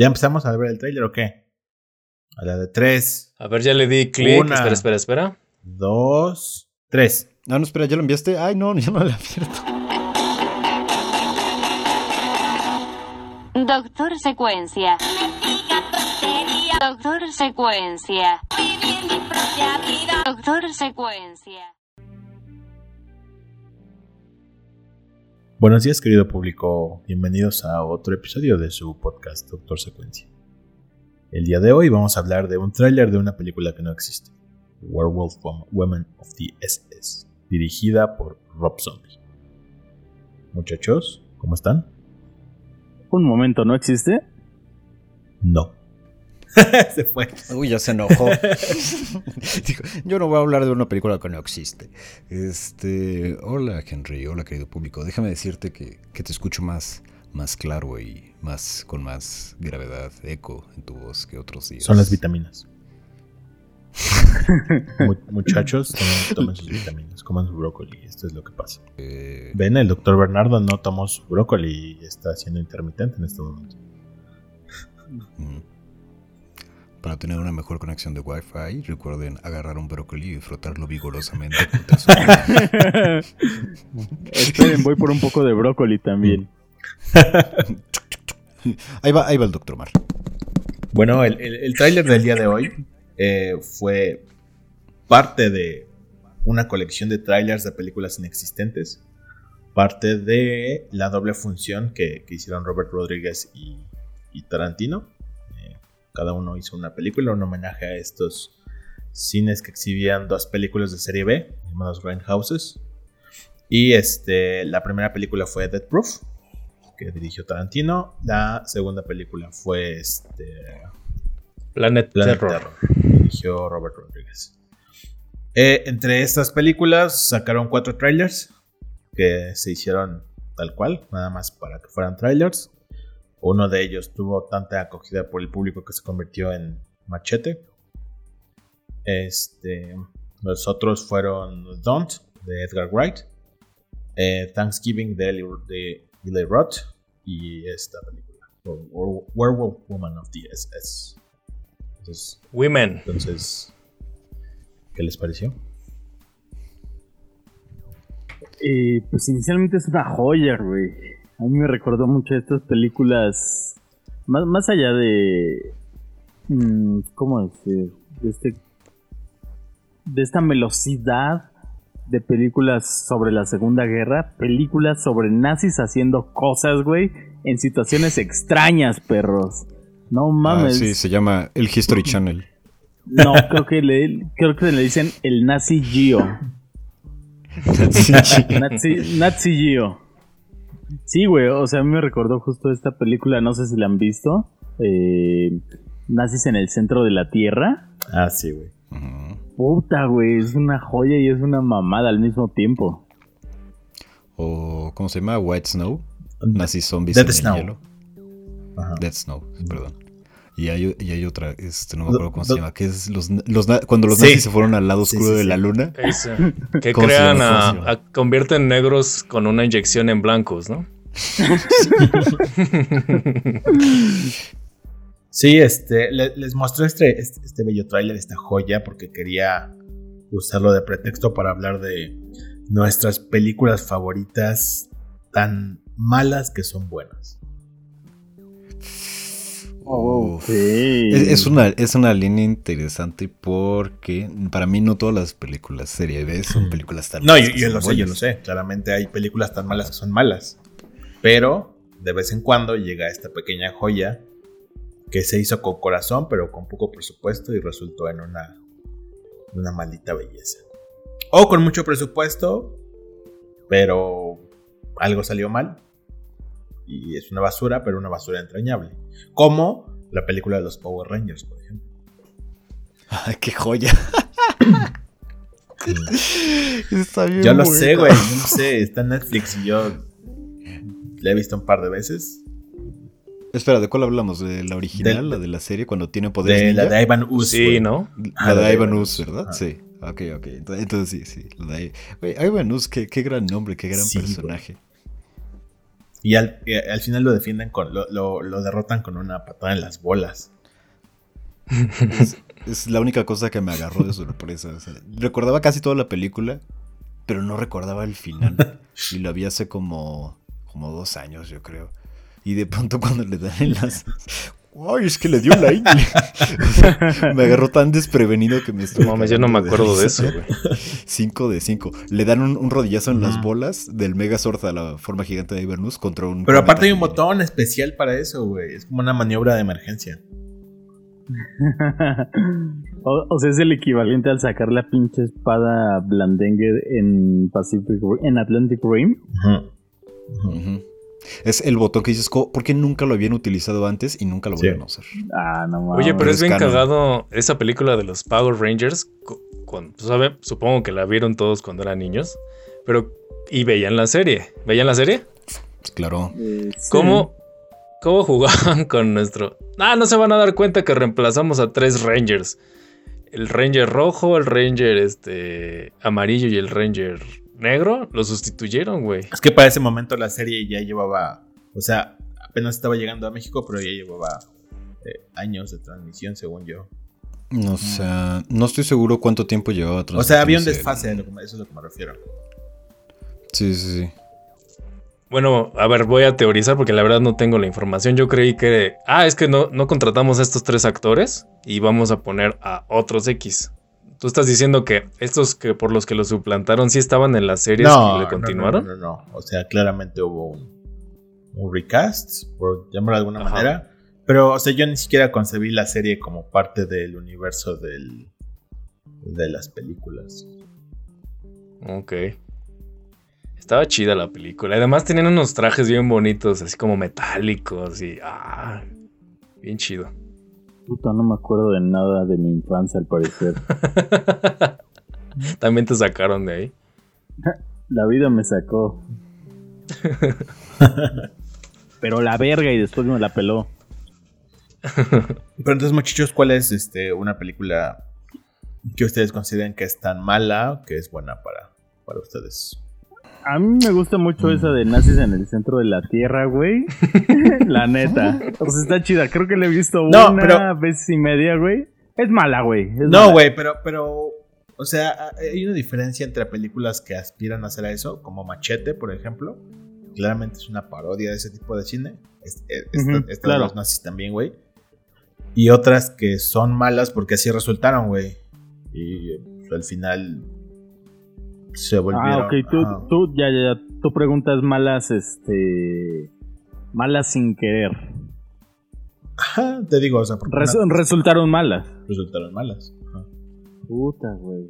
¿Ya empezamos a ver el trailer o qué? A la de tres. A ver, ya le di clic. Espera, espera, espera. Dos, tres. No, no, espera, ¿ya lo enviaste? Ay, no, ya no lo he abierto. Doctor Secuencia. Doctor Secuencia. Doctor Secuencia. Buenos días, querido público. Bienvenidos a otro episodio de su podcast Doctor Secuencia. El día de hoy vamos a hablar de un tráiler de una película que no existe, Werewolf Women of the SS, dirigida por Rob Zombie. Muchachos, ¿cómo están? Un momento, ¿no existe? No. se fue. Uy, ya se enojó. yo no voy a hablar de una película que no existe. Este, hola Henry, hola querido público. Déjame decirte que, te escucho más, más claro y más con más gravedad, eco en tu voz que otros días. Son las vitaminas. Muchachos, tomen, sus vitaminas, coman su brócoli, esto es lo que pasa. Eh, Ven, el doctor Bernardo no tomó su brócoli y está siendo intermitente en este momento. Para tener una mejor conexión de Wi-Fi, recuerden agarrar un brócoli y frotarlo vigorosamente. Esperen, voy por un poco de brócoli también. ahí, va, ahí va el doctor Mar. Bueno, el, el, tráiler del día de hoy eh, fue parte de una colección de trailers de películas inexistentes, parte de la doble función que, hicieron Robert Rodríguez y Tarantino cada uno hizo una película, un homenaje a estos cines que exhibían dos películas de serie B, llamadas Grindhouses. Y este, la primera película fue Dead Proof, que dirigió Tarantino. La segunda película fue este, Planet, Terror. dirigió Robert Rodriguez. Eh, entre estas películas sacaron cuatro trailers que se hicieron tal cual, nada más para que fueran trailers. Uno de ellos tuvo tanta acogida por el público que se convirtió en Machete. Este, los otros fueron Don't de Edgar Wright, eh, Thanksgiving de, de Eli Roth y esta película, Werewolf Woman of the SS. Entonces, Women. Entonces, ¿qué les pareció? Eh, pues inicialmente es una joya, güey. A mí me recordó mucho estas películas, más, más allá de, mm, ¿cómo decir? De, este, de esta velocidad de películas sobre la Segunda Guerra, películas sobre nazis haciendo cosas, güey, en situaciones extrañas, perros. No ah, mames. sí, se llama el History Channel. No, creo que le, creo que le dicen el Nazi Geo. Nazi, Nazi Geo. Sí, güey, o sea, a mí me recordó justo esta película, no sé si la han visto. Eh, Nazis en el centro de la Tierra. Ah, sí, güey. Puta, güey, es una joya y es una mamada al mismo tiempo. O, ¿cómo se llama? White Snow. Nazis zombies Dead Snow. hielo. Dead Snow, perdón. Y hay, y hay, otra, este, no me acuerdo cómo se llama, que es los, los cuando los nazis se fueron al lado oscuro de la luna. Que crean a, convierten negros con una inyección en blancos, ¿no? sí, este, les mostré este, este, este, bello tráiler, esta joya, porque quería usarlo de pretexto para hablar de nuestras películas favoritas tan malas que son buenas. Es, una, es una línea interesante porque para mí no todas las películas serie B son películas tan malas. No, yo, lo sé, yo lo sé. Claramente hay películas tan malas que son malas. Pero de vez en cuando llega esta pequeña joya que se hizo con corazón, pero con poco presupuesto y resultó en una, una maldita belleza. O con mucho presupuesto, pero algo salió mal y es una basura, pero una basura entrañable. Como la película de los Power Rangers, por ejemplo. Ay, qué joya. está bien. Yo lo sé, güey. Yo no sé. Está en Netflix y yo la he visto un par de veces. Espera, ¿de cuál hablamos? ¿De la original, la de la serie, cuando tiene poderes? De la de Ivan Us. Sí, ¿no? La, de, Ivan Us, ¿verdad? Sí. Ok, ok. Entonces, sí, sí. La de... Ivan Us, qué, qué, gran nombre, qué gran personaje. Y al, al final lo defienden con. Lo, lo, derrotan con una patada en las bolas. es, la única cosa que me agarró de sorpresa. recordaba casi toda la película, pero no recordaba el final. y lo vi hace como, como dos años, yo creo. Y de pronto cuando le dan en las... Ay, es que le dio la ingle. me agarró tan desprevenido que me estuvo. No, yo no me acuerdo de, eso, güey. 5 de 5. Le dan un, rodillazo en las bolas del Megazord a la forma gigante de Ivernus contra un. Pero aparte hay un botón especial para eso, güey. Es como una maniobra de emergencia. o, sea, es el equivalente al sacar la pinche espada Blandenger en Pacific en Atlantic Rim. Es el botón que dices, ¿por qué nunca lo habían utilizado antes y nunca lo volvieron a usar? Ah, no Oye, pero es bien cagado esa película de los Power Rangers. Cuando, ¿sabe? Supongo que la vieron todos cuando eran niños. Pero. Y veían la serie. ¿Veían la serie? Pues claro. Eh, ¿Cómo, ¿Cómo jugaban con nuestro.? Ah, no se van a dar cuenta que reemplazamos a tres Rangers. El Ranger rojo, el Ranger este, amarillo y el Ranger negro lo sustituyeron, güey. Es que para ese momento la serie ya llevaba, o sea, apenas estaba llegando a México, pero ya llevaba eh, años de transmisión, según yo. No, sé, no estoy seguro cuánto tiempo llevaba O sea, había un desfase, eso es a lo que me refiero. Sí, sí, sí. Bueno, a ver, voy a teorizar porque la verdad no tengo la información. Yo creí que, ah, es que no, no contratamos a estos tres actores y vamos a poner a otros X. Tú estás diciendo que estos que por los que lo suplantaron sí estaban en las series no, que le continuaron. No, no, no, O sea, claramente hubo un, recast, por llamarlo de alguna manera. Pero, o sea, yo ni siquiera concebí la serie como parte del universo del, de las películas. Ok. Estaba chida la película. Además tenían unos trajes bien bonitos, así como metálicos y... Ah, bien chido. Puta, no me acuerdo de nada de mi infancia al parecer. También te sacaron de ahí. La vida me sacó. Pero la verga y después me la peló. Pero entonces, muchachos, ¿cuál es este, una película que ustedes consideren que es tan mala que es buena para, para ustedes? A mí me gusta mucho mm. esa de nazis en el centro de la tierra, güey. la neta. O sea, está chida. Creo que la he visto una vez y media, güey. Es mala, güey. No, güey, pero, pero. O sea, hay una diferencia entre películas que aspiran a hacer a eso, como Machete, por ejemplo. Claramente es una parodia de ese tipo de cine. Esta, de los nazis también, güey. Y otras que son malas porque así resultaron, güey. Y pues, al final se volvieron. Ah, ok, tú, tú, ya, ya, tú preguntas malas, este. Malas sin querer. Ajá, te digo, o sea, resultaron malas. Resultaron malas. Puta, güey.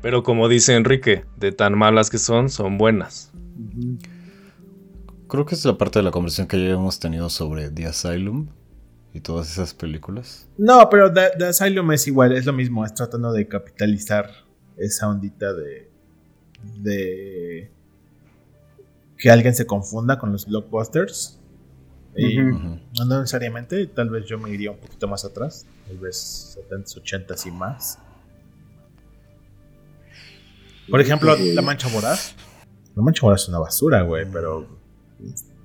Pero como dice Enrique, de tan malas que son, son buenas. Creo que es la parte de la conversación que ya hemos tenido sobre The Asylum y todas esas películas. No, pero The Asylum es igual, es lo mismo, es tratando de capitalizar esa ondita de de que alguien se confunda con los blockbusters. Y no necesariamente, tal vez yo me iría un poquito más atrás, tal vez 70s, 80s y más. Por ejemplo, La Mancha Voraz. La Mancha Voraz es una basura, güey, pero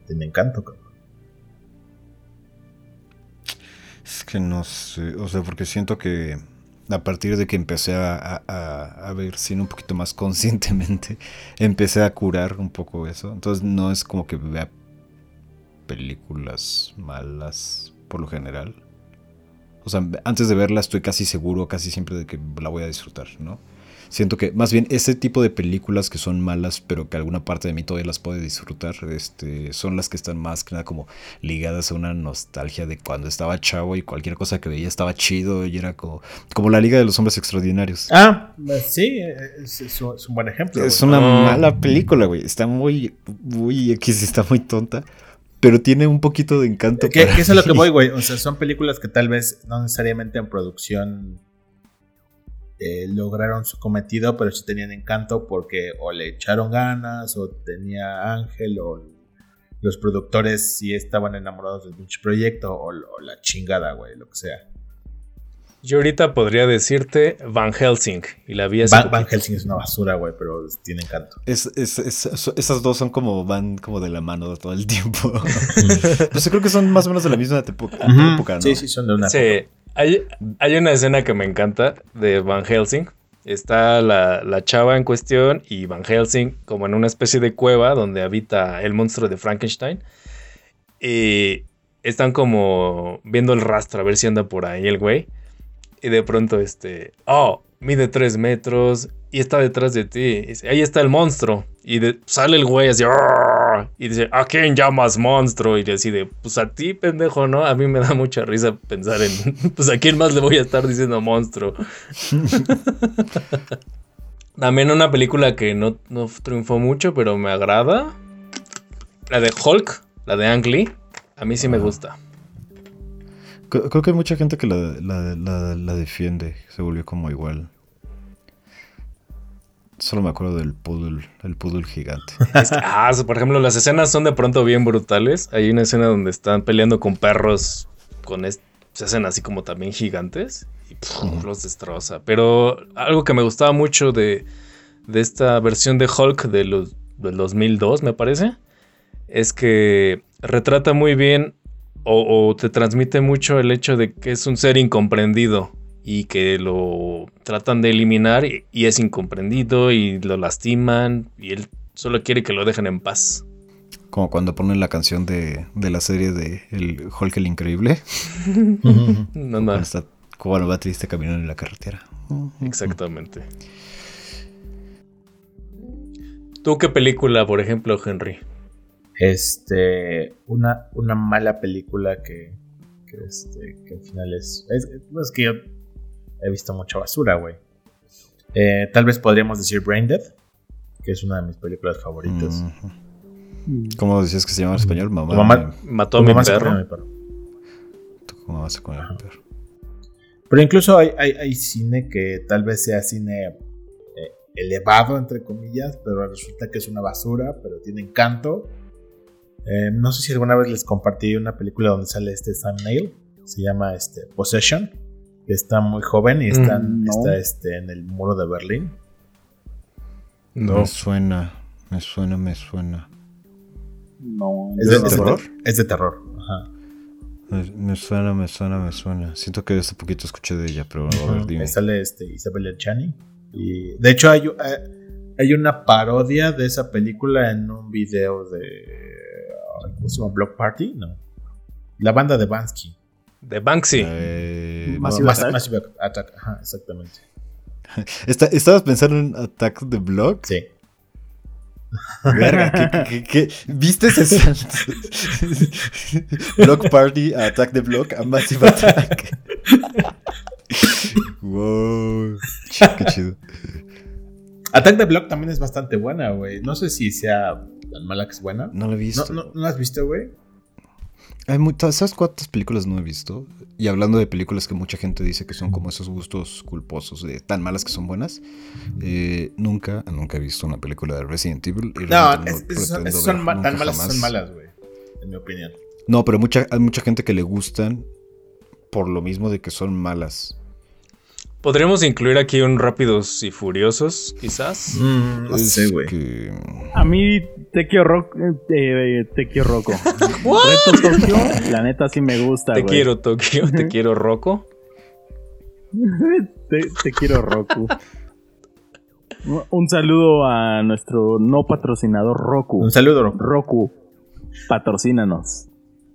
tiene encanto, Es que no sé, o sea, porque siento que a partir de que empecé a, ver cine un poquito más conscientemente, empecé a curar un poco eso. Entonces no es como que vea películas malas por lo general. O sea, antes de verla estoy casi seguro, casi siempre de que la voy a disfrutar, ¿no? Siento que más bien ese tipo de películas que son malas, pero que alguna parte de mí todavía las puede disfrutar, este, son las que están más que nada como ligadas a una nostalgia de cuando estaba chavo y cualquier cosa que veía estaba chido y era como, como la Liga de los Hombres Extraordinarios. Ah, sí, es, un buen ejemplo. Es una mala película, güey. Está muy, muy X, está muy tonta pero tiene un poquito de encanto. ¿Qué, es lo que voy, güey? O sea, son películas que tal vez no necesariamente en producción eh, lograron su cometido, pero sí tenían encanto porque o le echaron ganas, o tenía Ángel, o los productores sí estaban enamorados del pinche proyecto, o, la chingada, güey, lo que sea. Yo ahorita podría decirte Van Helsing. Y la vi Van, Van. Helsing es una basura, güey, pero tiene encanto. Es, es- es- es- esas dos son como van como de la mano todo el tiempo. pues yo creo que son más o menos de la misma época, ¿no? Sí, sí, son de una Sí, época. Hay, hay una escena que me encanta de Van Helsing. Está la, la chava en cuestión y Van Helsing como en una especie de cueva donde habita el monstruo de Frankenstein. Y están como viendo el rastro a ver si anda por ahí el güey. Y de pronto este, oh, mide tres metros y está detrás de ti. Dice, ahí está el monstruo. Y de- sale el güey así, "Arr", y dice, ¿a quién llamas monstruo? Y decide, pues a ti, pendejo, ¿no? A mí me da mucha risa pensar en, pues a quién más le voy a estar diciendo monstruo. También una película que no, no triunfó mucho, pero me agrada. La de Hulk, la de Ang Lee. A mí sí me gusta. Creo creo que hay mucha gente que la, la- la- la defiende. Se volvió como igual. Solo me acuerdo del poodle, el poodle gigante. Es que, ah, por ejemplo, las escenas son de pronto bien brutales. Hay una escena donde están peleando con perros, con se hacen así como también gigantes y los destroza. Pero algo que me gustaba mucho de, de esta versión de Hulk de los, del 2002, me parece, es que retrata muy bien o, o te transmite mucho el hecho de que es un ser incomprendido y que lo tratan de eliminar y, y es incomprendido y lo lastiman y él solo quiere que lo dejen en paz. Como cuando ponen la canción de, de la serie de El Hulk el Increíble. No, no, Cuando, está, cuando va triste caminando en la carretera. exactamente. ¿Tú qué película, por ejemplo, Henry? Este, una, una mala película que, que, este, que al final es, es, es que yo he visto mucha basura, güey. Eh, tal vez podríamos decir Brain Dead, que es una de mis películas favoritas. ¿Cómo decías que se llama en español? Mamá. Mamá- Mató a mi mamá comió a perro. mi perro. Comió a mi perro. Pero incluso hay, hay, hay cine que tal vez sea cine eh, elevado, entre comillas, pero resulta que es una basura, pero tiene encanto. Eh, no sé si alguna vez les compartí una película donde sale este Sam Neill, se llama este, Possession, que está muy joven y está, Mm, no. está este, en el muro de Berlín. No. Me suena, me suena, me suena. No, Es de, es terror. Es de terror. Ajá. Me, me suena, me suena, me suena. Siento que hace poquito escuché de ella, pero a ver, dime. Sale este, Isabel Erchani. Y de hecho hay, eh, hay una parodia de esa película en un video de... ¿Cómo se llama? Block Party? No. La banda de Bansky. De Banksy. Eh, Massive Mass- Attack. Massive Attack. Ajá, exactamente. está- ¿Estabas pensando en Attack the Block? Sí. Verga, ¿qué, qué, qué- qué? ¿Viste ese salto? Block Party a Attack the Block a Massive Attack. wow. Qué chido. Attack the Block también es bastante buena, güey. No sé si sea tan mala que es buena. No lo he ¿No, visto. no, ¿no la has visto, güey? Hay mu- ¿Sabes cuántas películas no he visto? Y hablando de películas que mucha gente dice que son como esos gustos culposos, de tan malas que son buenas, eh, nunca, nunca he visto una película de Resident Evil. y No, es- es- son, ma- tan malas que jamás. son malas, güey. En mi opinión. No, pero mucha, hay mucha gente que le gustan por lo mismo de que son malas. Podríamos incluir aquí un Rápidos y Furiosos, quizás. Mm, no sé, güey. que- A mí, Eh, eh, Tekio Rocco. Reto Tokio, la neta sí me gusta, Te quiero, Tokio. Te quiero, Rocco. Te, te quiero, Roku. Un saludo a nuestro no patrocinador Roku. Un saludo, Roku. Roku, patrocínanos.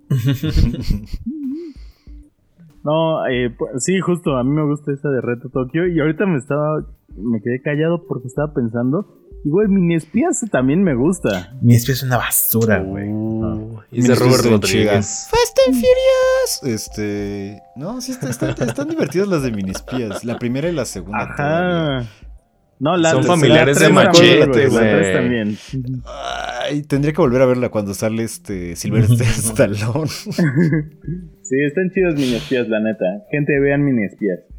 no, eh, sí, justo, a mí me gusta esa de Reto Tokio y ahorita me estaba, me quedé callado porque estaba pensando, igual Mini Espías también me gusta. Mi espía es una basura, güey. Uh, y es de Robert. Rodríguez. Fast and Furious. Este. No, sí, está- está- están divertidas las de Minispías. La primera y la segunda. todavía. Ajá. No, la Son familiares de Machete, güey, güey. también. Ay, tendría que volver a verla cuando sale este Sylvester Stallone. Sí, están chidos Mini Espías, la neta. Gente, vean Mini Espías. Ta-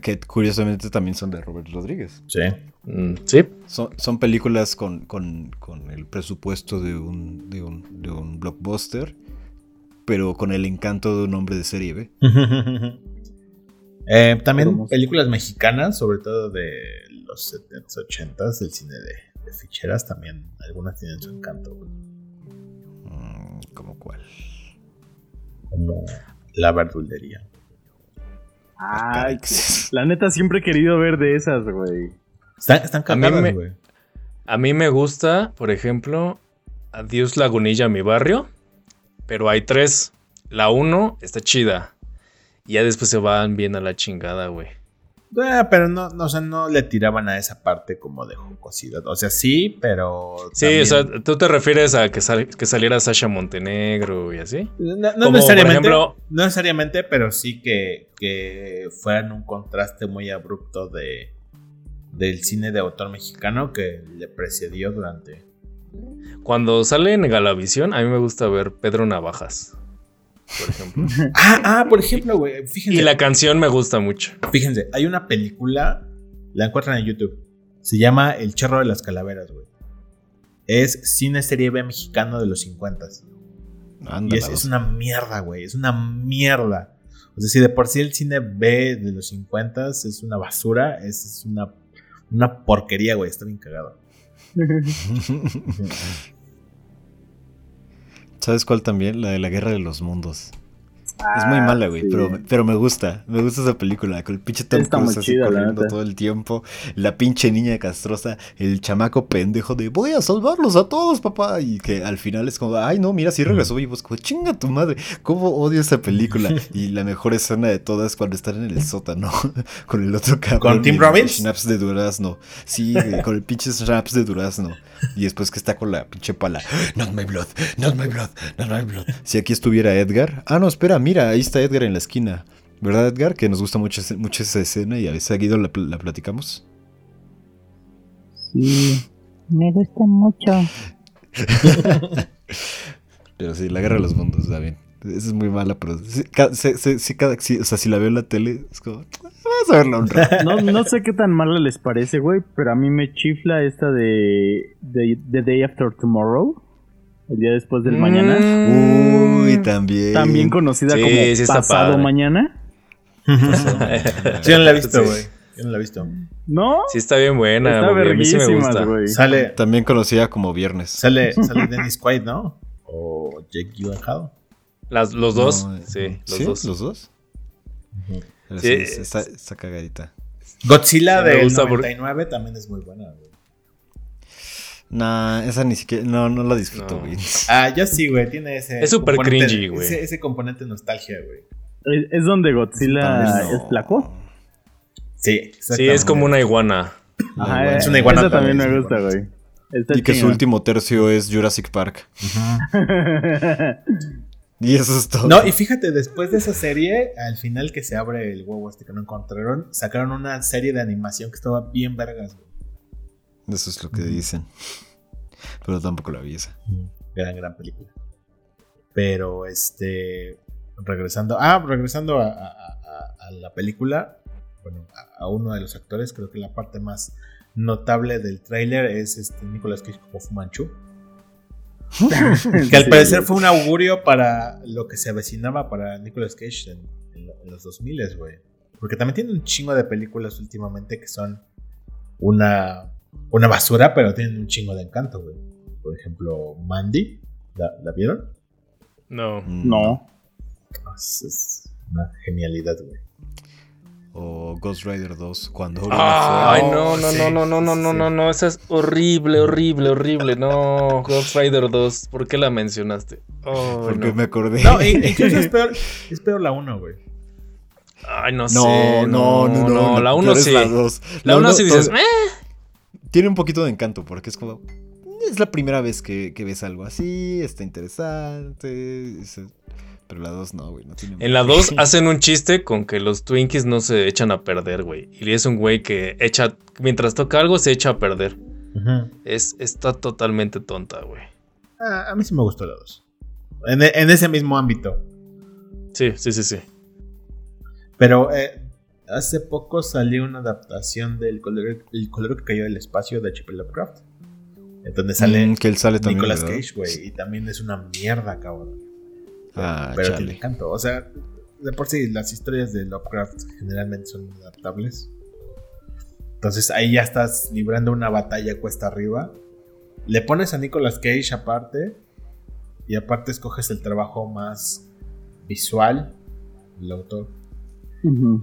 que curiosamente también son de Robert Rodríguez. Sí. Mm, sí. Son, son películas con, con- con el presupuesto de un, de, un, de un blockbuster, pero con el encanto de un hombre de serie B. Eh, también películas mexicanas, sobre todo de los 70s, 80s, del cine de, de ficheras, también algunas tienen su encanto. Mm, ¿Cómo cuál? Como La Verdulería. Ay, la neta siempre he querido ver de esas, güey. Están, están A mí cagadas, me- güey. A mí me gusta, por ejemplo, Adiós Lagunilla, mi barrio. Pero hay tres. La uno está chida. Y ya después se van bien a la chingada, güey. Ah, pero no, no, o sea, no le tiraban a esa parte como de jocosidad. O sea, sí, pero. Sí, también- o sea, tú te refieres a que, sal- que saliera Sasha Montenegro y así. No, no Como, necesariamente, por ejemplo- no necesariamente, pero sí que, que fueran un contraste muy abrupto de del cine de autor mexicano que le precedió durante. Cuando sale en Galavisión, a mí me gusta ver Pedro Navajas, por ejemplo. Ah, ah, por ejemplo, güey, fíjense, y la canción me gusta mucho. fíjense, hay una película, la encuentran en YouTube, se llama El Chorro de las Calaveras, güey. Es cine serie B mexicano de los 50 Y es una mierda, güey. Es una mierda. O sea, si de por sí el cine B de los 50 es una basura, es, es una, una porquería, güey. Está bien cagado. ¿Sabes cuál también? La de la Guerra de los Mundos. es muy Ah, mala, güey, sí. pero, pero me gusta. Me gusta esa película. Con el pinche Tom Está muy Cruise así corriendo todo el tiempo. La pinche niña castrosa. El chamaco pendejo de voy a salvarlos a todos, papá. Y que al final es como, ay, no, mira, sí regresó. Y pues como, chinga tu madre. ¿Cómo odio esa película? Y la mejor escena de todas es cuando están en el sótano. con el otro cabrón. ¿Con Tim Robbins? Snaps de durazno. Sí, con el pinche snaps de durazno. Y después que está con la pinche pala. Not my blood, not my blood, not my blood. Si aquí estuviera Edgar. Ah, no, espera, mira, ahí está Edgar en la esquina. ¿Verdad, Edgar? Que nos gusta mucho, mucho esa escena y a veces seguido la, la platicamos. Sí, me gusta mucho. Pero sí, la guerra de los mundos, está bien. Esa es muy mala, pero sí, sí, cada, sí, o sea, si la veo en la tele, es como, vamos a verla un rato. No, no sé qué tan mala les parece, güey, pero a mí me chifla esta de, de The Day After Tomorrow, el día después del mañana, Mm. Uy, también. también conocida Sí, como Pasado padre. Mañana. Yo no la he visto, güey. Yo no la he visto. ¿No? Sí está bien buena, Está güey, a mí sí me gusta. güey. Sale, También conocida como Viernes. sale, sale Dennis Quaid, ¿no? O Jake Gyllenhaal. Las- los dos, No, sí, los ¿Sí? dos. ¿Los dos? Pero Sí, sí, es- está, está cagadita. Godzilla Sí, me del gusta por- 99 también es muy buena, güey. Nah, esa ni siquiera. No, no la disfruto, No. güey. Ah, yo sí, güey. Tiene ese. Es súper cringy, güey. Ese, ese componente nostalgia, güey. Es, es donde Godzilla no. es flaco. Sí, Sí, es como una iguana. Ajá, Es una iguana Esa también me también, gusta, sí, güey. Y que su último tercio es Jurassic Park. Y eso es todo. No, y fíjate, después de esa serie, al final que se abre el huevo este que no encontraron, sacaron una serie de animación que estaba bien vergas, güey. Eso es lo que dicen. Pero tampoco la vi esa. Gran, gran película. Pero, este. Regresando. Ah, regresando a, a- a- a la película. Bueno, a, a uno de los actores. Creo que la parte más notable del tráiler es este Nicolas Cage como Fumanchu. Que al Sí, parecer güey. fue un augurio para lo que se avecinaba para Nicolas Cage en, en en los 2000, güey. Porque también tiene un chingo de películas últimamente que son una, una basura, pero tienen un chingo de encanto, güey. Por ejemplo, Mandy. ¿La, la vieron? No. No. Es, es una genialidad, güey. O Ghost Rider 2, cuando Orion Ay, fue- no, no, sí, no, no, no, no, no, sí. no, no, esa es horrible, horrible, horrible. No, Ghost Rider 2, ¿por qué la mencionaste? Oh, Porque no. me acordé. No, incluso es peor, es peor la 1, güey. Ay, no, no, sé. no, no, no, la peor 1 es sí. La 2. La 1 sí uno dices, todo- "Eh". Tiene un poquito de encanto porque es como. Es la primera vez que, que ves algo así, está interesante. es- pero la 2 no, güey, no tiene. En la 2 hacen un chiste con que los Twinkies no se echan a perder, güey. Y es un güey que echa, mientras toca algo, se echa a perder. Es, está totalmente tonta, güey. Ah, a mí sí me gustó la 2. En, e- en ese mismo ámbito. Sí, sí, sí, sí. Pero eh, hace poco salió una adaptación del color, el color que cayó del espacio de H.P. Lovecraft. En donde sale Mm, que él sale también. Nicolas ¿verdad? Cage, güey. Y también es una mierda, cabrón. Ah, pero chale. tiene encanto. O sea, de por sí las historias de Lovecraft generalmente son adaptables. Entonces ahí ya estás librando una batalla cuesta arriba. Le pones a Nicolas Cage aparte. Y aparte escoges el trabajo más visual del autor.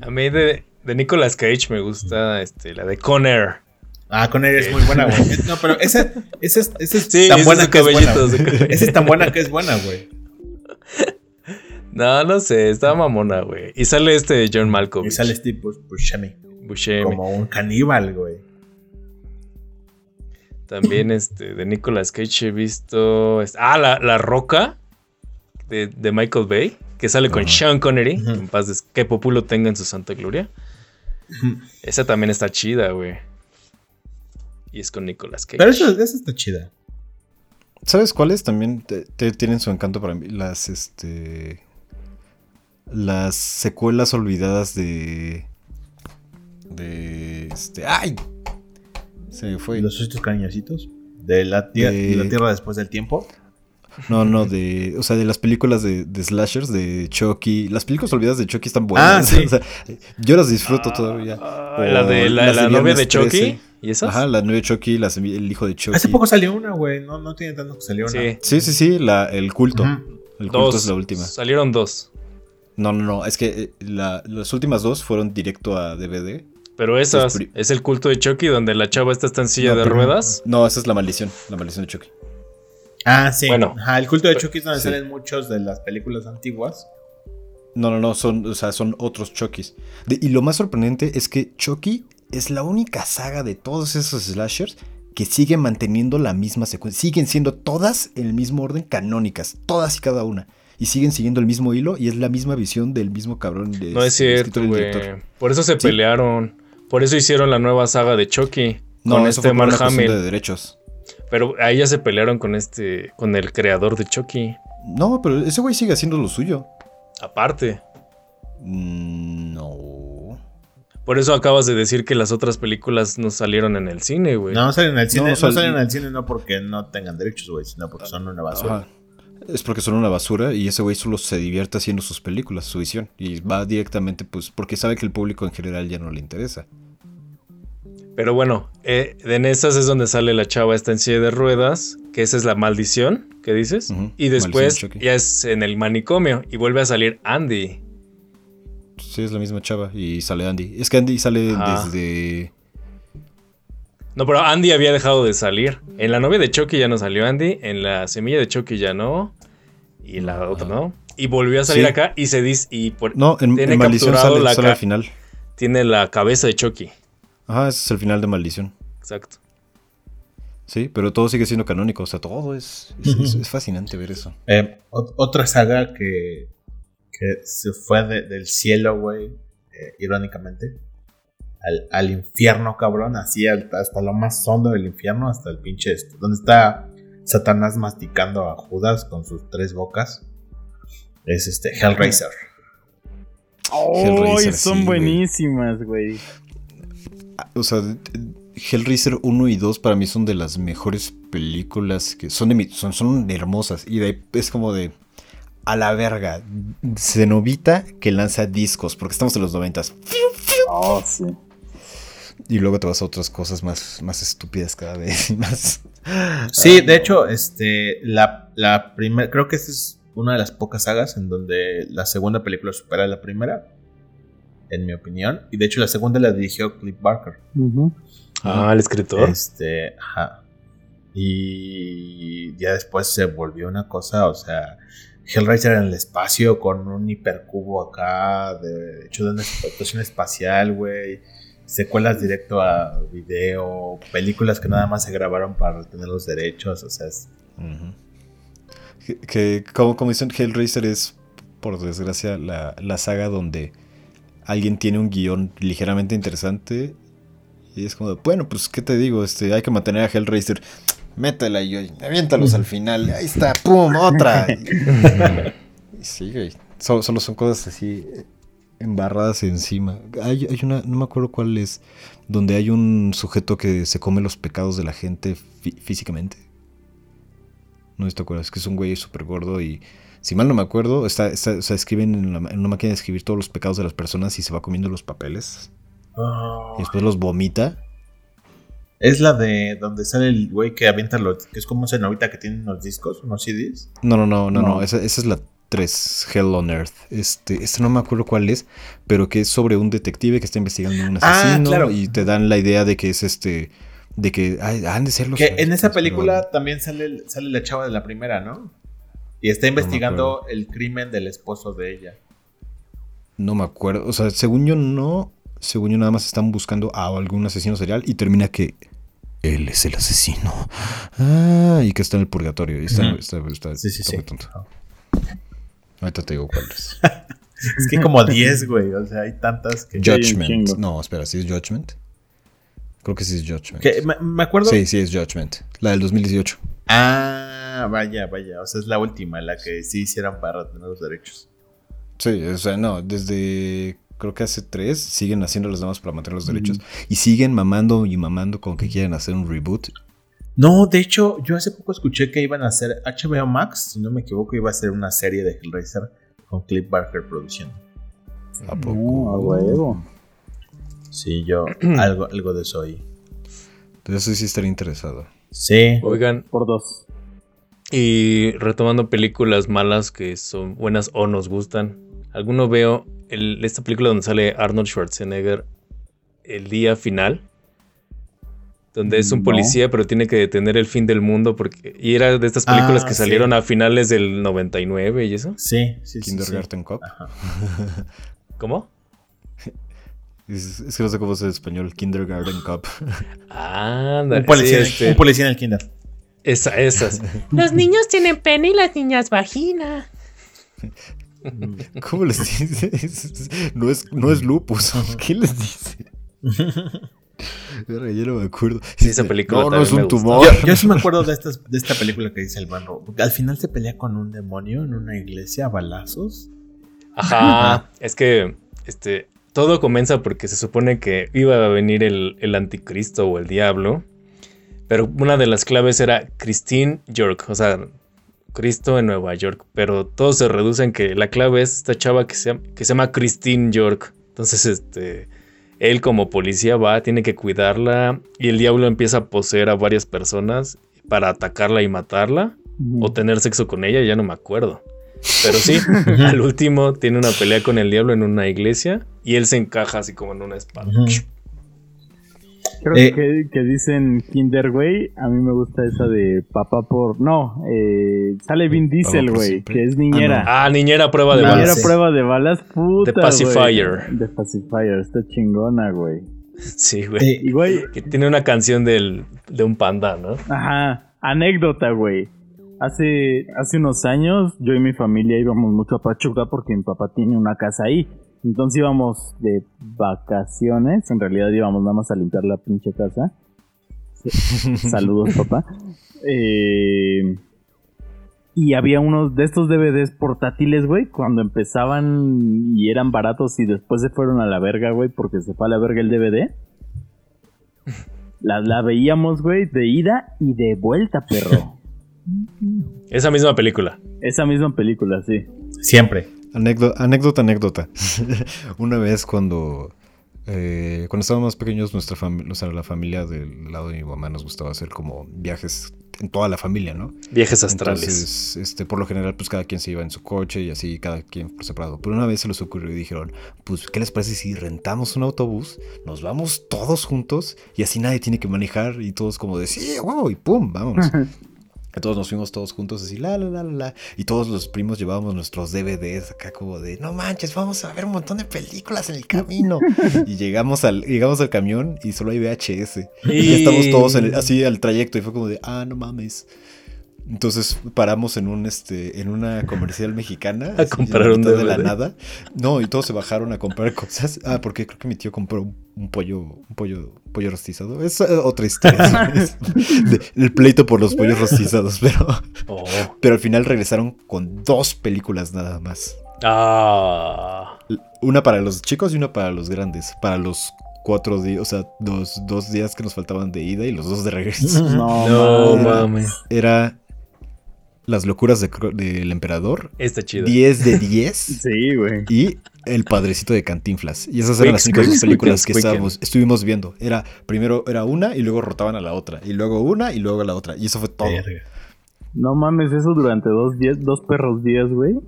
A mí de, de Nicolas Cage me gusta este, la de Conner. Ah, con él es muy buena, güey. No, pero esa, esa es, esa es Sí, tan buena que es buena. Esa es tan buena que es buena, güey. No, no sé, está mamona, güey. Y sale este John Malkovich. Y sale Steve Bus- Buscemi Buscemi. como un caníbal, güey. También este, de Nicolas Cage he visto. este- ah, la, la Roca de, de Michael Bay, que sale con. Sean Connery. En paz, des- que Populo tenga en su santa gloria. Esa también está chida, güey. Y es con Nicolas Cage. Pero eso, esa está chida. ¿Sabes cuáles también te- te- tienen su encanto para mí? Las, este... Las secuelas olvidadas de... De... Este... ¡Ay! Se me fue. Los ositos cariñositos. De la, tierra, De- la tierra después del tiempo. No, no, de... O sea, de las películas de, de slashers, de Chucky. Las películas olvidadas de Chucky están buenas. Ah, sí. O sea, yo las disfruto todavía. Ah, O la de la, de novia de Chucky. 13. ¿Y esas? Ajá, la nueva Chucky, las- el hijo de Chucky. Hace poco salió una, güey. No, no tiene tanto que salió una. Sí. Sí, sí, sí, la, el culto. El culto Dos. es la última. Salieron dos. No, no, no, es que eh, la- las últimas dos fueron directo a DVD. Pero esas es el culto de Chucky donde la chava está en silla No, de pero- ruedas. No, esa es la maldición, la maldición de Chucky. Ah, sí. Bueno. Ajá, el culto de Chucky es donde Sí. salen muchos de las películas antiguas. No, no, no, son, o sea, son otros Chuckys. De- y lo más sorprendente es que Chucky es la única saga de todos esos slashers que sigue manteniendo la misma secuencia. Siguen siendo todas en el mismo orden canónicas, todas y cada una. Y siguen siguiendo el mismo hilo y es la misma visión del mismo cabrón. de- No es cierto, güey. Por eso se Sí. pelearon. Por eso hicieron la nueva saga de Chucky. No, con eso este fue por Mark una de derechos. Pero ahí ya se pelearon con este. con el creador de Chucky. No, pero ese güey sigue haciendo lo suyo. Aparte. Mm, No. Por eso acabas de decir que las otras películas no salieron en el cine, güey. No, no salen en el cine. No, No, sal- salen en el cine no porque no tengan derechos, güey, sino porque son una basura. Ajá. Es porque son una basura y ese güey solo se divierte haciendo sus películas, su visión. Y va directamente, pues, porque sabe que el público en general ya no le interesa. Pero bueno, eh, en esas es donde sale la chava esta en silla de ruedas, que esa es la maldición, que dices. Y después ya es en el manicomio y vuelve a salir Andy. Sí, es la misma chava y sale Andy. Es que Andy sale desde... No, pero Andy había dejado de salir. En la novia de Chucky ya no salió Andy, en la semilla de Chucky ya no, y la otra no. Y volvió a salir Sí. acá y se dice y por, No, en, tiene en Maldición sale, la sale ca- al final. tiene la cabeza de Chucky. Ajá, ese es el final de Maldición. Exacto. Sí, pero todo sigue siendo canónico. O sea, todo es... Es, es- es fascinante ver eso. Eh, ot- otra saga que, que se fue de- del cielo, güey, eh, irónicamente, al, al infierno, cabrón, así al- hasta lo más hondo del infierno, hasta el pinche este, donde está Satanás masticando a Judas con sus tres bocas. Es este Hellraiser. ¡Ay, Hellraiser, son sí, buenísimas, güey! O sea, Hellraiser 1 y 2 para mí son de las mejores películas que son de mi- son, son hermosas. Y de ahí es como de a la verga. Cenovita que lanza discos, porque estamos en los noventas. Oh, sí. Y luego te vas a otras cosas más, más estúpidas cada vez. y Más. Sí, de hecho, este, la, la primera, creo que esta es una de las pocas sagas en donde la segunda película supera a la primera, en mi opinión. Y de hecho, la segunda la dirigió Cliff Barker. Ujú. Ah, el escritor. Este, ajá. Y ya después se volvió una cosa, o sea, Hellraiser en el espacio con un hipercubo acá, de hecho de una estación espacial, güey. Secuelas directo a video, películas que nada más se grabaron para retener los derechos, o sea, es-. Que, que, como, como dicen, Hellraiser es, por desgracia, la, la saga donde alguien tiene un guion ligeramente interesante. Y es como, de, bueno, pues, ¿qué te digo? Este, hay que mantener a Hellraiser. Métela y oye, aviéntalos al final. Ahí está, ¡pum! ¡Otra! Y sí, güey. Solo, solo son cosas así eh, embarradas encima. Hay, hay una, no me acuerdo cuál es, donde hay un sujeto que se come los pecados de la gente fí- físicamente. No te acuerdas, que es un güey súper gordo y Si mal no me acuerdo, está, está- o sea, escriben en, la- en una máquina de escribir todos los pecados de las personas y se va comiendo los papeles. Oh. Y después los vomita. Es la de donde sale el güey que avienta los. que es como un cenovita que tiene unos discos, unos CDs. No, no, no, no, no. No. Esa, esa es la 3, Hell on Earth. Este, este no me acuerdo cuál es, pero que es sobre un detective que está investigando un Ah, asesino claro. y te dan la idea de que es este, de que ay, han de ser los. Que en esa pero- película también sale, sale la chava de la primera, ¿no? Y está investigando el crimen del esposo de ella. No me acuerdo. O sea, según yo no. Según yo nada más están buscando a algún asesino serial y termina que él es el asesino. Ah, y que está en el purgatorio. Está, está- Sí, sí, sí. tonto. Ahorita te digo cuál es. Es que como 10, güey. O sea, hay tantas que. Judgment. No, espera, ¿sí es Judgment? Creo que sí es Judgment. me, me acuerdo. Sí, sí es Judgment. La del 2018. Ah, vaya, vaya. O sea, es la última, la que sí hicieron para tener los derechos. Sí, o sea, no, desde creo que hace tres siguen haciendo las demás para mantener los derechos y siguen mamando y mamando con que quieren hacer un reboot. No, de hecho, yo hace poco escuché que iban a hacer HBO Max, si no me equivoco, iba a ser una serie de Hellraiser con Cliff Barker produciendo. ¿A No, poco? a huevo. Sí, yo algo, algo de eso oí. Entonces eso sí estaría interesado. Sí. Oigan, Por dos. y retomando películas malas que son buenas o nos gustan. Alguno veo el- esta película donde sale Arnold Schwarzenegger el día final. Donde es un No. policía, pero tiene que detener el fin del mundo. porque Y era de estas películas Ah, que sí. salieron a finales del 99 y eso. Sí, sí, sí. Kindergarten Cop. Ajá. ¿Cómo? Es, es que no sé cómo es en español. Kindergarten Cop. Anda, Un policía, sí, este, un policía en el kinder. esa, esas. Los niños tienen pene y las niñas vagina. ¿Cómo les dice? No es, no es lupus. ¿Qué les dice? Ya no me acuerdo. Sí, esa película No, no es un tumor. Yo, yo sí me acuerdo de, estas, de esta película que dice el Banro. Al final se pelea con un demonio en una iglesia a balazos. Ajá, es que este todo comienza porque se supone que iba a venir el, el anticristo o el diablo, pero una de las claves era Christine York, o sea, Cristo en Nueva York, pero todo se reduce en que la clave es esta chava que se, llama- que se llama Christine York. Entonces, este, él como policía va, tiene que cuidarla y el diablo empieza a poseer a varias personas para atacarla y matarla o tener sexo con ella, ya no me acuerdo. Pero sí, al último tiene una pelea con el diablo en una iglesia y él se encaja así como en una espada. Creo Eh. que, que dicen Kinder, güey. A mí me gusta esa de papá por. No, eh, sale Vin Diesel, güey, que es niñera. Ah, niñera prueba de Ah, niñera balas. sí. prueba de balas, puta. The Pacifier. güey. The Pacifier, está chingona, güey. Sí, güey. Eh, Y, güey, Que tiene una canción del, de un panda, ¿no? ajá, anécdota, güey. Hace, hace unos años, yo y mi familia íbamos mucho a Pachuca porque mi papá tiene una casa ahí. Entonces íbamos de vacaciones. En realidad íbamos nada más a limpiar la pinche casa. Saludos, papá. Eh, y había unos de estos DVDs portátiles, güey, cuando empezaban y eran baratos y después se fueron a la verga, güey, porque se fue a la verga el DVD. La, la veíamos, güey, de ida y de vuelta, perro. Esa misma película. Esa misma película, sí. Siempre. Anécdota, anécdota, anécdota. Una vez cuando, eh, cuando estábamos más pequeños, nuestra familia, o sea, la familia del lado de mi mamá nos gustaba hacer como viajes en toda la familia, ¿no? Viajes astrales. Entonces, este, por lo general, pues cada quien se iba en su coche y así, cada quien por separado. Pero una vez se les ocurrió y dijeron, pues, ¿qué les parece si rentamos un autobús, nos vamos todos juntos y así nadie tiene que manejar y todos como de, sí, wow, y pum, vámonos. Entonces nos fuimos todos juntos así, la, la, la, la, la. Y todos los primos llevábamos nuestros DVDs acá como de, no manches, vamos a ver un montón de películas en el camino. y llegamos al, llegamos al camión y solo hay VHS. Y ya estamos todos en el- así al trayecto y fue como de, ah, no mames. Entonces paramos en un este en una comercial mexicana A así, comprar un de la nada. No, y todos se bajaron a comprar cosas. Ah, porque creo que mi tío compró un, un pollo un pollo pollo rostizado. Es eh, otra historia. Es de- el pleito por los pollos rostizados, pero Oh. pero al final regresaron con dos películas nada más. Ah. Una para los chicos y una para los grandes. Para los cuatro días, o sea, dos, dos días que nos faltaban de ida y los dos de regreso. No, No mames. mames. Era Las locuras de Cro- del emperador, Está chido. 10 de 10. Sí, güey. Y El Padrecito de Cantinflas. Y esas eran las squeaks, películas que estábamos, estuvimos viendo. Era primero era una y luego rotaban a la otra. Y luego una y luego a la otra. Y eso fue todo. No mames, eso durante dos días, dos perros días, güey.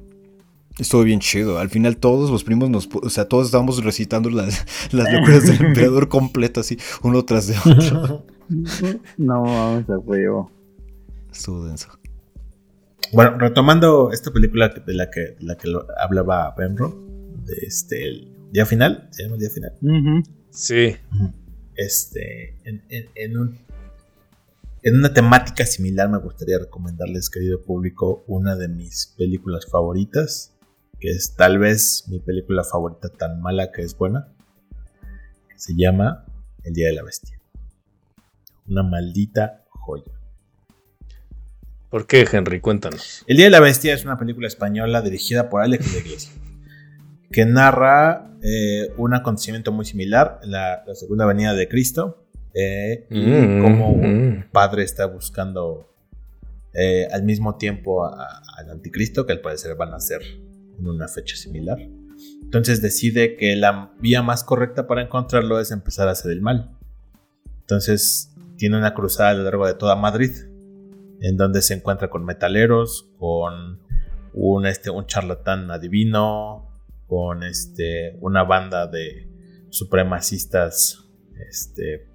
Estuvo bien chido. Al final todos los primos nos... O sea, todos estábamos recitando las, las locuras del emperador completo así, uno tras de otro. No mames, a huevo. Estuvo denso. Bueno, retomando esta película de la que, de la que hablaba Benro, de este, el día final, se llama el día final. Sí. Este, en, en- en un- en una temática similar me gustaría recomendarles, querido público, una de mis películas favoritas, que es tal vez mi película favorita tan mala que es buena, que se llama El Día de la Bestia. Una maldita joya. ¿Por qué, Henry? Cuéntanos. El Día de la Bestia es una película española dirigida por Alex de Iglesia, que narra eh, un acontecimiento muy similar, la, la segunda venida de Cristo, eh, y Mm, cómo un mm. padre está buscando eh, al mismo tiempo a- a- al anticristo, que al parecer van a ser en una fecha similar. Entonces decide que la vía más correcta para encontrarlo es empezar a hacer el mal. Entonces tiene una cruzada a lo largo de toda Madrid, en donde se encuentra con metaleros, con un, este, un charlatán adivino, con este, una banda de supremacistas este,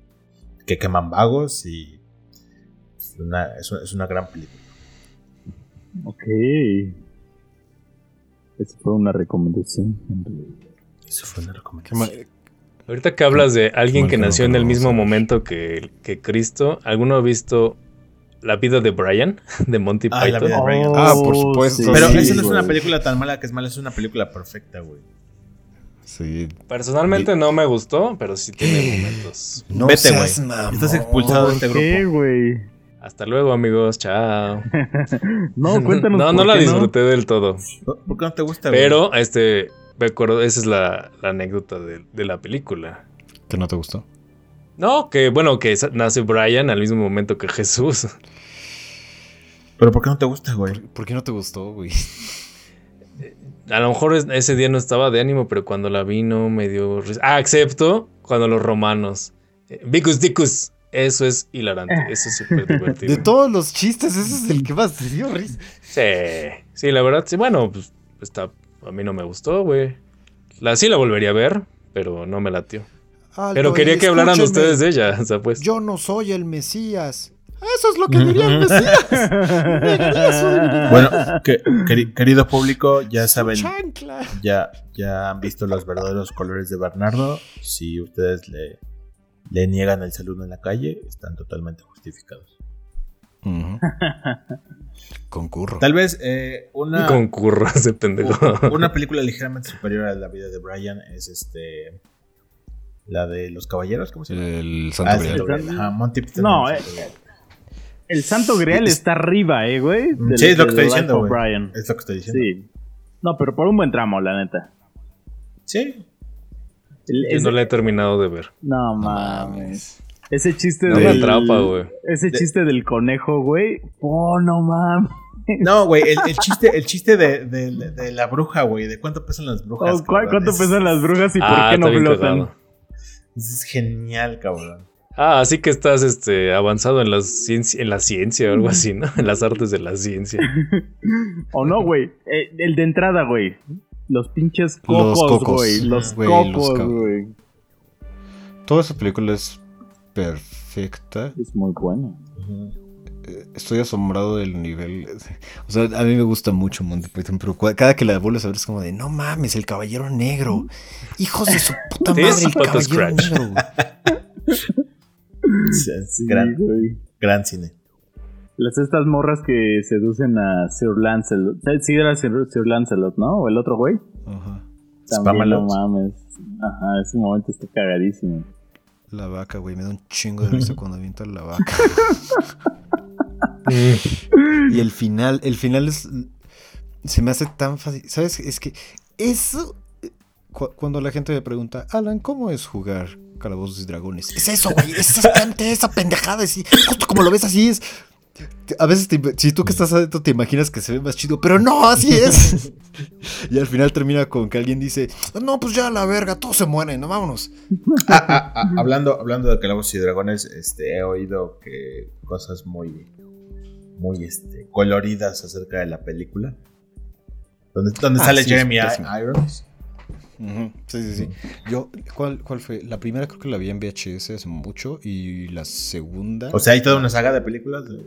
que queman vagos y es una, es una- es una gran película. Ok. Esa fue una recomendación. Eso fue una recomendación. Ahorita que hablas de alguien que nació en el mismo momento que, que Cristo, ¿alguno ha visto La vida de Brian de Monty Ah, La Python? vida de Brian. Ah, por supuesto. Pero Sí, esa no es una película tan mala que es mala, es una película perfecta, güey. Sí. Personalmente no me gustó, pero sí tiene momentos. No Vete, seas güey. Estás expulsado de este ¿Por qué, grupo. güey? Hasta luego, amigos. Chao. No, cuéntanos. no, no la disfruté del todo. ¿Por qué no te gusta, güey? Pero, este, me acuerdo, esa es la, la anécdota de, de la película. ¿Que no te gustó? No, que bueno, que nace Brian al mismo momento que Jesús. ¿Pero por qué no te gusta, güey? ¿Por qué no te gustó, güey? A lo mejor es- ese día no estaba de ánimo, pero cuando la vi no me dio risa. Ah, excepto cuando los romanos. eh, Vicus Dicus. Eso es hilarante. Eso es súper divertido. De todos los chistes, ese es el que más te dio risa. Sí, sí, la verdad, sí. Bueno, pues está, a mí no me gustó, güey. La sí la volvería a ver, pero no me latió. Pero quería que hablaran ustedes de ella, o sea, pues. Yo no soy el Mesías. Eso es lo que diría el Mesías. Bueno, que- queri- querido público, ya saben, ya, ya han visto los verdaderos colores de Bernardo. Si ustedes le, le niegan el saludo en la calle, están totalmente justificados. Concurro. Tal vez eh, una, Concurro ese pendejo. una película ligeramente superior a la vida de Brian es este la de los caballeros, ¿cómo se llama? El Ah, Santo el Grial. Santo Grial. Ajá, Monty Python No, eh. El Santo Grial Es- está arriba, eh, güey. del- Sí, es lo que estoy diciendo, güey. Brian. Es lo que estoy diciendo. Sí. No, pero por un buen tramo, la neta. Sí. El- Yo ese- no la he terminado de ver. No mames. Ese chiste No me del... atrapa, güey. Ese De- chiste del conejo, güey. Oh, no mames. No, güey, el, el chiste, el chiste de, de- de la bruja, güey, de cuánto pesan las brujas. Oh, ¿cu- cabrón, ¿Cuánto es- pesan las brujas y ah, por qué está no flotan? Es genial, cabrón. Ah, así que estás este, avanzado en, las cienci- en la ciencia o algo así, ¿no? En las artes de la ciencia. O no, güey. Eh, el de entrada, güey. Los pinches cocos, güey. Los cocos, güey. Toda esa película es perfecta. Es muy bueno. Eh, Estoy asombrado del nivel. O sea, a mí me gusta mucho Monty Python, pero cada que la vuelves a ver es como de, no mames, el caballero negro. Hijos de su puta madre, el caballero Scratch. negro. Sí, gran, güey. gran cine. Las estas morras que seducen a Sir Lancelot. Sí, era Sir, Sir Lancelot, ¿no? O el otro güey. Ajá. También no mames. Ajá, ese momento está cagadísimo. La vaca, güey, me da un chingo de risa cuando avienta la vaca. y el final, el final es. Se me hace tan fácil. ¿Sabes? Es que eso. cu- cuando la gente me pregunta, Alan, ¿cómo es jugar Calabozos y Dragones? Es eso, güey. Es exactamente esa pendejada. Justo como lo ves así es. A veces, si tú que estás adentro te imaginas que se ve más chido, pero no, así es. y al final termina con que alguien dice, no, pues ya la verga, todos se mueren, no vámonos. Ah, ah, ah, hablando, hablando de Calabozos y Dragones, este, he oído que cosas muy, muy este, coloridas acerca de la película. Donde, donde Ah, sale sí, Jeremy. Irons. Sí, sí, sí. Yo, ¿cuál, ¿cuál fue? La primera creo que la vi en VHS hace mucho y la segunda... O sea, hay toda una saga de películas. de-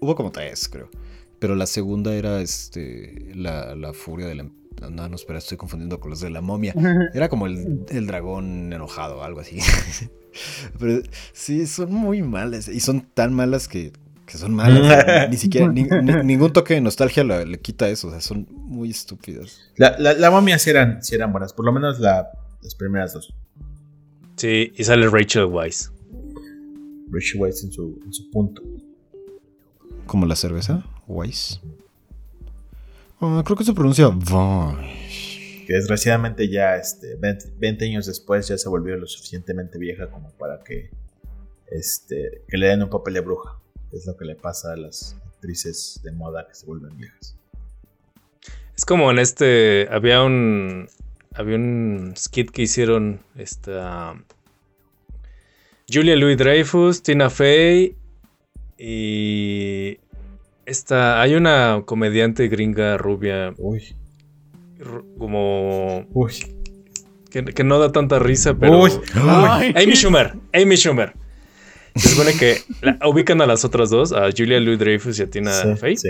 Hubo como tres, creo. Pero la segunda era este la, la furia de la... No, no, espera, estoy confundiendo con los de la momia. Era como el, el dragón enojado, algo así. Pero sí, son muy malas. Y son tan malas que, que son malas. ni siquiera, ni- ni- ningún toque de nostalgia le quita eso. O sea, son muy estúpidas. La, la, la momia sí eran, sí eran buenas, por lo menos la- las primeras dos. Sí, y sale Rachel Weisz. Rich Weisz en su, en su punto. Como la cerveza, Weiss. Ah, creo que se pronuncia Weiss. Que desgraciadamente ya este, 20, 20 años después ya se volvió lo suficientemente vieja como para que, este, que le den un papel de bruja. Es lo que le pasa a las actrices de moda que se vuelven viejas. Es como en este. Había un. Había un skit que hicieron. Esta. Julia Louis Dreyfus, Tina Fey. Y. Esta. Hay una comediante gringa rubia. Uy, Como. uy, Que, que no da tanta risa, pero. uy. Ay. Amy Schumer. Amy Schumer. Se supone que la- ubican a las otras dos, a Julia Louis Dreyfus y a Tina Sí, Fey. sí.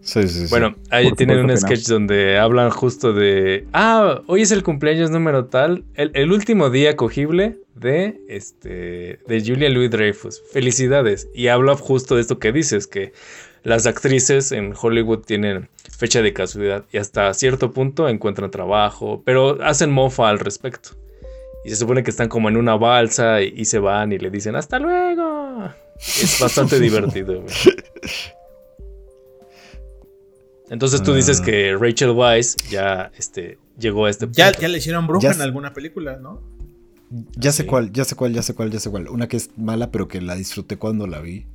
Sí, sí, sí. Bueno, ahí Por tienen un no. sketch donde hablan justo de. Ah, hoy es el cumpleaños número tal. El, el último día cogible de este. de Julia Louis Dreyfus. Felicidades. Y habla justo de esto que dices, que las actrices en Hollywood tienen fecha de casualidad y hasta cierto punto encuentran trabajo, pero hacen mofa al respecto. Y se supone que están como en una balsa y, y se van y le dicen hasta luego. Es bastante divertido. güey. Entonces tú dices Ah. que Rachel Weisz ya este, llegó a este punto. Ya, ya le hicieron bruja Ya en alguna película, ¿no? Ya sé Sí. cuál, ya sé cuál, ya sé cuál, ya sé cuál. Una que es mala, pero que la disfruté cuando la vi.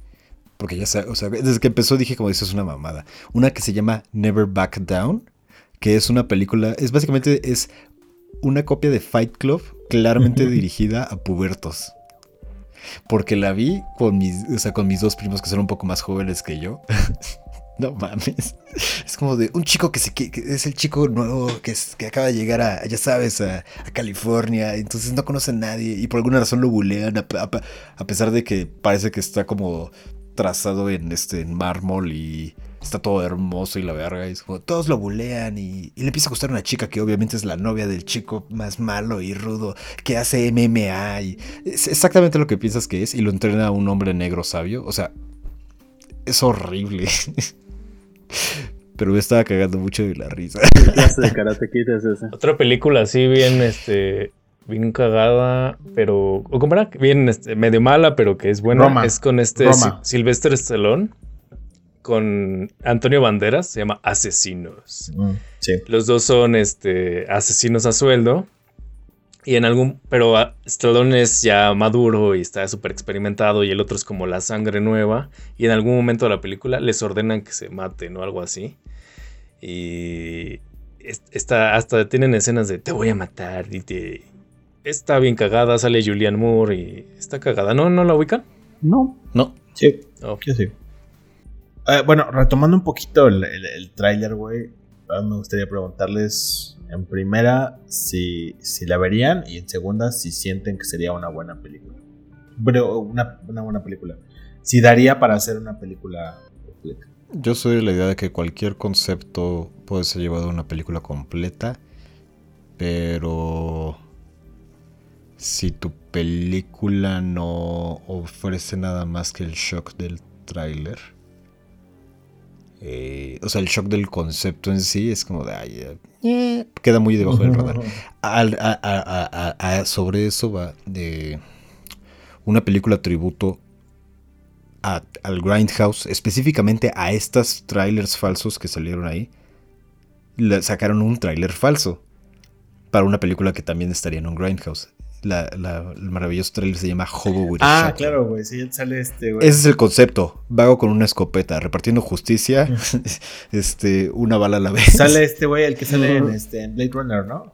Porque ya sé, o sea, desde que empezó dije como dices, es una mamada. Una que se llama Never Back Down, que es una película, es básicamente es una copia de Fight Club claramente dirigida a pubertos. Porque la vi con mis, o sea, con mis dos primos que son un poco más jóvenes que yo. No mames. Es como de un chico que, se, que que es el chico nuevo que, es- que acaba de llegar a, ya sabes, a, a California. Entonces no conoce a nadie y por alguna razón lo bulean a, a- a pesar de que parece que está como trazado en, este, en mármol y está todo hermoso y la verga. Y es como, todos lo bulean y, y le empieza a gustar una chica que obviamente es la novia del chico más malo y rudo que hace MMA. Y es exactamente lo que piensas que es y lo entrena a un hombre negro sabio. O sea, es horrible. Pero me estaba cagando mucho de la risa. ¿Qué clase de karate kid es ese? Otra película así bien, este, bien cagada, pero, o como era, bien, este, medio mala, pero que es buena, Roma. es con este Roma. Sil- Sylvester Stallone, con Antonio Banderas, se llama Asesinos. Mm, sí. Los dos son, este, asesinos a sueldo, y en algún, pero ah, Stallone es ya maduro y está súper experimentado, y el otro es como la sangre nueva, y en algún momento de la película les ordenan que se maten o algo así. Y es- está, hasta tienen escenas de te voy a matar y te... Está bien cagada, sale Julian Moore y está cagada. ¿No, no la ubican? No. No, Sí, Oh. sí, sí. Eh, bueno, retomando un poquito el, el, el tráiler, güey. ah, Me gustaría preguntarles en primera si, si la verían y en segunda si sienten que sería una buena película. Pero una, una buena película. Si daría para hacer una película completa. yo soy de la idea de que cualquier concepto puede ser llevado a una película completa, pero si tu película no ofrece nada más que el shock del tráiler, eh, o sea, el shock del concepto en sí es como de, ay, eh, queda muy debajo del radar. Al- a- a- a- a- a- sobre eso va de una película tributo a- al Grindhouse, específicamente a estos trailers falsos que salieron ahí. Le sacaron un trailer falso para una película que también estaría en un Grindhouse. La- la- el maravilloso trailer se llama Hobo with Ah, Shotgun. claro, güey. Sí, sale este, güey. Ese es el concepto. Vago con una escopeta, repartiendo justicia, este, una bala a la vez. Sale este güey, el que sale en, este, en Blade Runner, ¿no?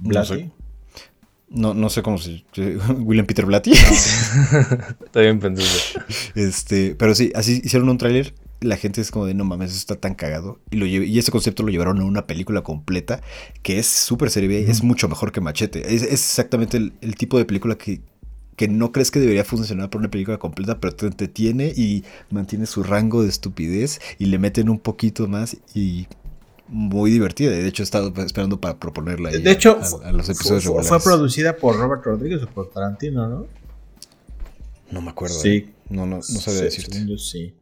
No Blatty. No, no sé cómo se. William Peter Blatty. Está bien pensado. Este, pero sí, así hicieron un tráiler. La gente es como de no mames, eso está tan cagado. Y, lo y ese concepto lo llevaron a una película completa que es súper serie es mucho mejor que Machete. Es, es exactamente el, el tipo de película que, que no crees que debería funcionar por una película completa, pero te entretiene y mantiene su rango de estupidez y le meten un poquito más y muy divertida. De hecho, he estado esperando para proponerla. De hecho, a, a los fue, episodios fue- fue producida por Robert Rodríguez o por Tarantino, ¿no? No me acuerdo. Sí. eh. No, no, no sabría Sí, decirte. sí.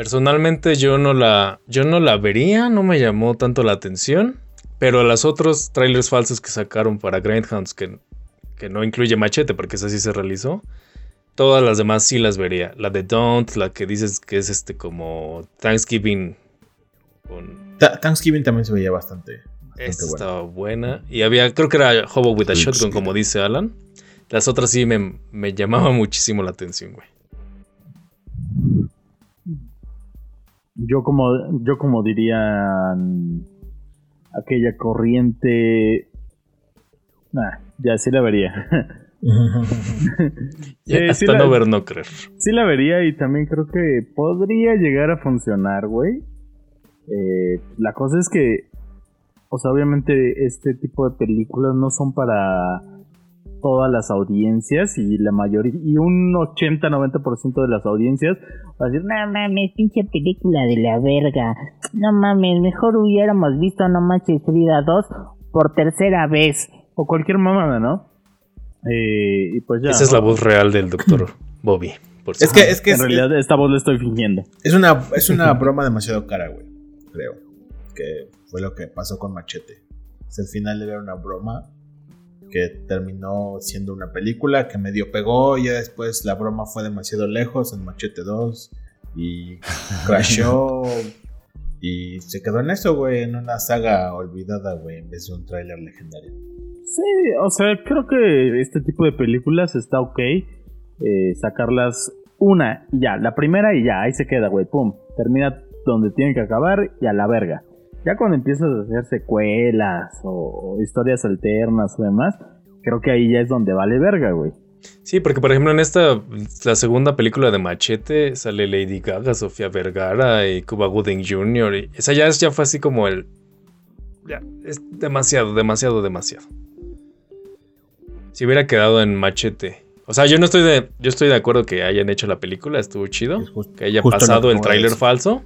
Personalmente yo no la, yo no la vería, no me llamó tanto la atención, pero las otros trailers falsos que sacaron para Greyhounds, que, que no incluye Machete, porque esa sí se realizó, todas las demás sí las vería. La de Don't, la que dices que es este como Thanksgiving con... Ta- Thanksgiving también se veía bastante. bastante Esta bueno. estaba buena. Y había, creo que era Hobo with a Shotgun, como dice Alan. Las otras sí me, me llamaban muchísimo la atención, güey. Yo como, yo como diría mm, aquella corriente. Nah, ya sí la vería. Ya, hasta sí la- no ver, no creer. sí la vería y también creo que podría llegar a funcionar, güey. Eh, la cosa es que, o sea, obviamente este tipo de películas no son para todas las audiencias y la mayoría, y un 80-90% de las audiencias va a decir, No mames, pinche película de la verga. No mames, mejor hubiéramos visto No Manches Frida 2 por tercera vez. o cualquier mamada, ¿no? Eh, y pues ya. Esa es la voz real del doctor Bobby. Por Es que, es que En es, realidad esta voz la estoy fingiendo. es una, es una broma demasiado cara, güey. Creo. Que fue lo que pasó con Machete. Es el final era una broma que terminó siendo una película que medio pegó y ya después la broma fue demasiado lejos en Machete 2 y crashó y se quedó en eso, güey, en una saga olvidada, güey, en vez de un tráiler legendario. Sí, o sea, creo que este tipo de películas está ok. eh, sacarlas una y ya, la primera y ya, ahí se queda, güey, pum. Termina donde tiene que acabar y a la verga. Ya cuando empiezas a hacer secuelas o, o historias alternas o demás, creo que ahí ya es donde vale verga, güey. Sí, porque por ejemplo en esta, la segunda película de Machete, sale Lady Gaga, Sofía Vergara y Cuba Gooding Jr. Y esa ya, es- ya fue así como el... Ya, es demasiado, demasiado, demasiado. Si hubiera quedado en Machete. O sea, yo no estoy de... Yo estoy de acuerdo que hayan hecho la película, estuvo chido. Es just- Que haya pasado el tráiler falso.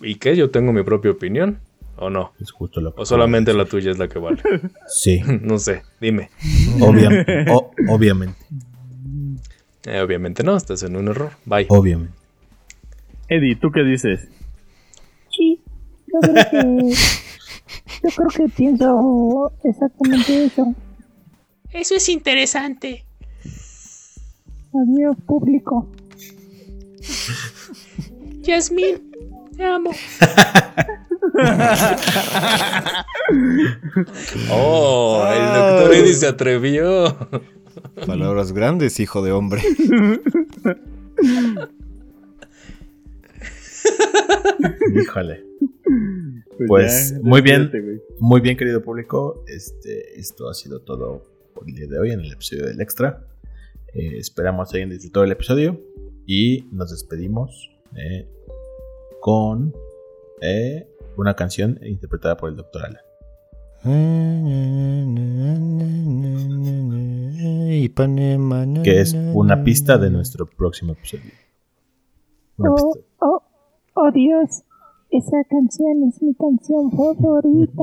¿Y qué? Yo tengo mi propia opinión. ¿O no? Es justo lo que ¿O solamente la tuya es la que vale? Sí, no sé, dime. o- obviamente. Eh, obviamente no, estás en un error. Bye. Obviamente. Eddie, ¿tú qué dices? Sí, yo creo que. Yo creo que pienso exactamente eso. Eso es interesante. Adiós, público. Yasmín, te amo. Oh, el doctor Eddie se atrevió. Palabras grandes, hijo de hombre. Híjole. Pues, muy bien. Muy bien, querido público. Este, esto ha sido todo por el día de hoy en el episodio del Extra. Eh, esperamos hayan disfrutado el episodio y nos despedimos eh, con eh, una canción interpretada por el Dr. Alan. Que es una pista de nuestro próximo episodio. Oh, oh, oh Dios. Esa canción es mi canción favorita.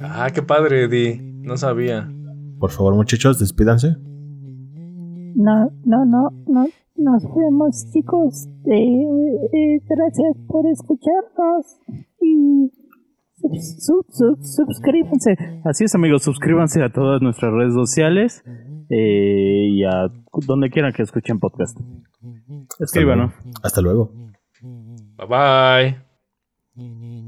Ah, qué padre, Eddie. No sabía. Por favor, muchachos, despídanse. No, no, no, no. Nos vemos, chicos. Eh, eh, gracias por escucharnos. Y sub- sub- sub- suscríbanse. Así es, amigos, suscríbanse a todas nuestras redes sociales eh, y a donde quieran que escuchen podcast. Hasta Escríbanos. luego. Hasta luego. Bye bye.